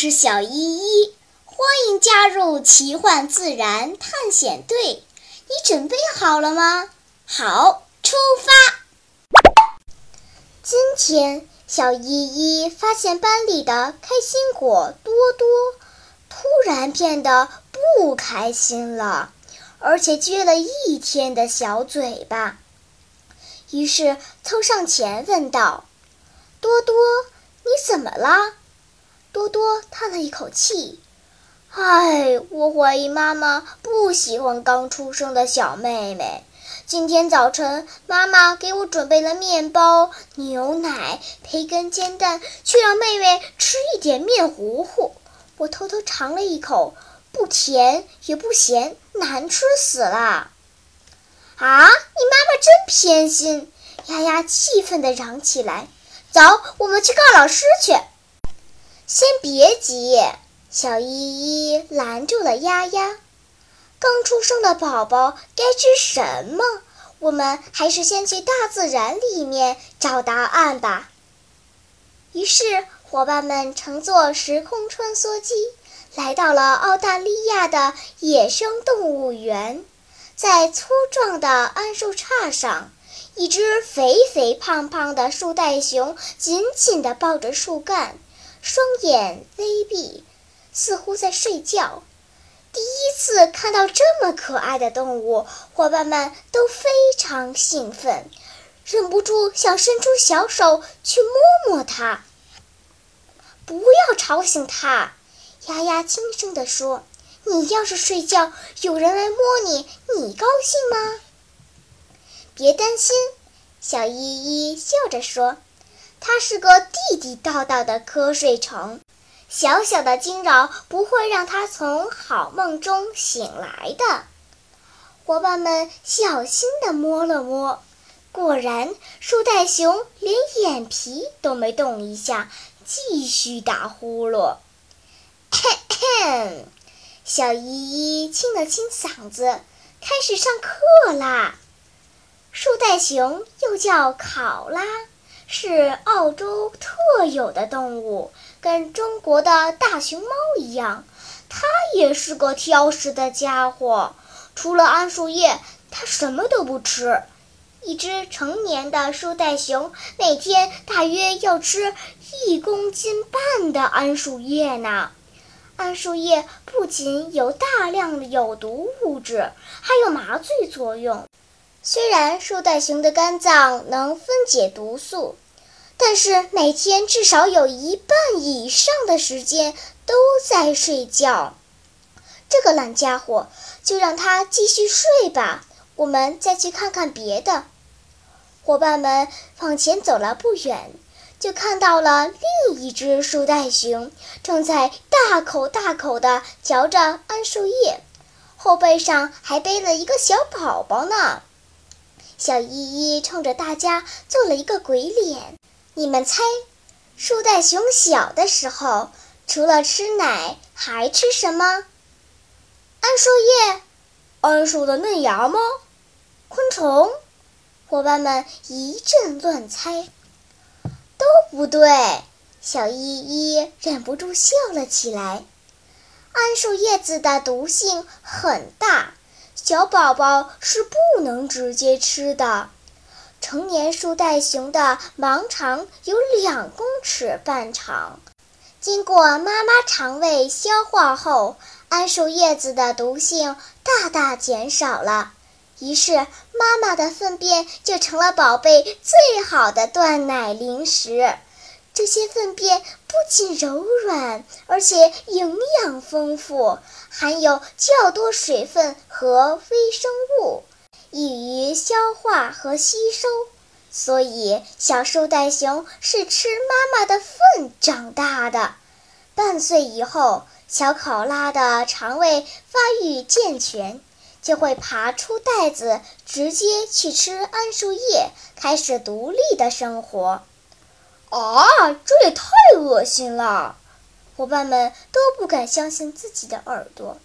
是小依依，欢迎加入奇幻自然探险队。你准备好了吗？好，出发！今天，小依依发现班里的开心果多多突然变得不开心了，而且撅了一天的小嘴巴。于是凑上前问道：“多多，你怎么了？”多多叹了一口气：“唉，我怀疑妈妈不喜欢刚出生的小妹妹。今天早晨，妈妈给我准备了面包、牛奶、培根、煎蛋，却让妹妹吃一点面糊糊。我偷偷尝了一口，不甜也不咸，难吃死了。”啊！你妈妈真偏心！丫丫气愤地嚷起来：“走，我们去告老师去。”先别急，小依依拦住了丫丫。刚出生的宝宝该吃什么？我们还是先去大自然里面找答案吧。于是，伙伴们乘坐时空穿梭机，来到了澳大利亚的野生动物园。在粗壮的桉树杈上，一只肥肥胖胖的树袋熊紧紧地抱着树干。双眼微闭，似乎在睡觉。第一次看到这么可爱的动物，伙伴们都非常兴奋，忍不住想伸出小手去摸摸它。不要吵醒它，丫丫轻声地说：“你要是睡觉，有人来摸你，你高兴吗？”别担心，小依依笑着说。它是个地地道道的瞌睡虫，小小的惊扰不会让它从好梦中醒来的。伙伴们小心地摸了摸，果然，树袋熊连眼皮都没动一下，继续打呼噜。咳咳小依依清了清嗓子，开始上课啦。树袋熊又叫考拉。是澳洲特有的动物，跟中国的大熊猫一样，它也是个挑食的家伙。除了桉树叶，它什么都不吃。一只成年的树袋熊每天大约要吃一公斤半的桉树叶呢。桉树叶不仅有大量的有毒物质，还有麻醉作用。虽然树袋熊的肝脏能分解毒素，但是每天至少有一半以上的时间都在睡觉。这个懒家伙，就让他继续睡吧。我们再去看看别的。伙伴们往前走了不远，就看到了另一只树袋熊，正在大口大口地嚼着桉树叶，后背上还背了一个小宝宝呢。小依依冲着大家做了一个鬼脸，你们猜，树袋熊小的时候除了吃奶还吃什么？桉树叶、桉树的嫩芽吗？昆虫？伙伴们一阵乱猜，都不对。小依依忍不住笑了起来。桉树叶子的毒性很大。小宝宝是不能直接吃的。成年树袋熊的盲肠有两公尺半长，经过妈妈肠胃消化后，桉树叶子的毒性大大减少了。于是，妈妈的粪便就成了宝贝最好的断奶零食。这些粪便不仅柔软，而且营养丰富，含有较多水分和微生物，易于消化和吸收。所以，小树袋熊是吃妈妈的粪长大的。半岁以后，小考拉的肠胃发育健全，就会爬出袋子，直接去吃桉树叶，开始独立的生活。啊，这也太恶心了！伙伴们都不敢相信自己的耳朵。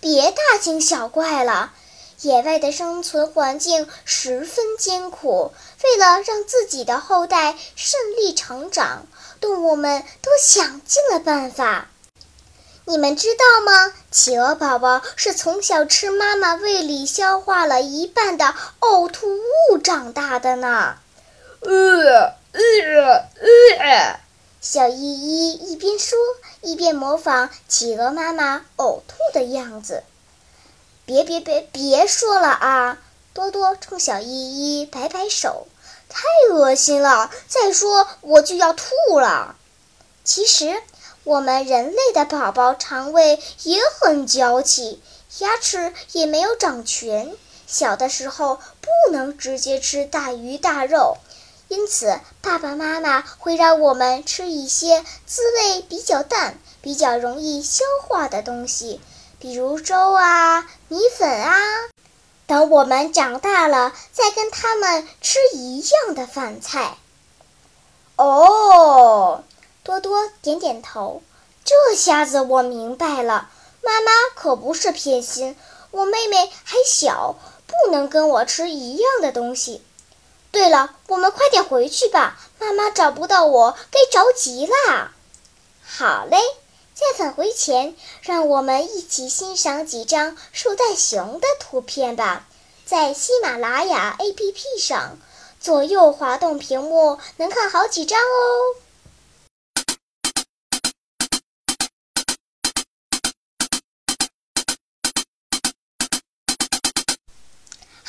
别大惊小怪了，野外的生存环境十分艰苦。为了让自己的后代顺利成长，动物们都想尽了办法。你们知道吗？企鹅宝宝是从小吃妈妈胃里消化了一半的呕吐物长大的呢。呃呃！小依依一边说，一边模仿企鹅妈妈呕吐的样子。别别别，别说了啊！多多冲小依依摆摆手，太恶心了！再说我就要吐了。其实。我们人类的宝宝肠胃也很娇气，牙齿也没有长全，小的时候不能直接吃大鱼大肉，因此爸爸妈妈会让我们吃一些滋味比较淡、比较容易消化的东西，比如粥啊、米粉啊。等我们长大了，再跟他们吃一样的饭菜。哦。多多点点头，这下子我明白了。妈妈可不是偏心，我妹妹还小，不能跟我吃一样的东西。对了，我们快点回去吧，妈妈找不到我，该着急啦。好嘞，在返回前，让我们一起欣赏几张树袋熊的图片吧。在喜马拉雅 APP 上，左右滑动屏幕，能看好几张哦。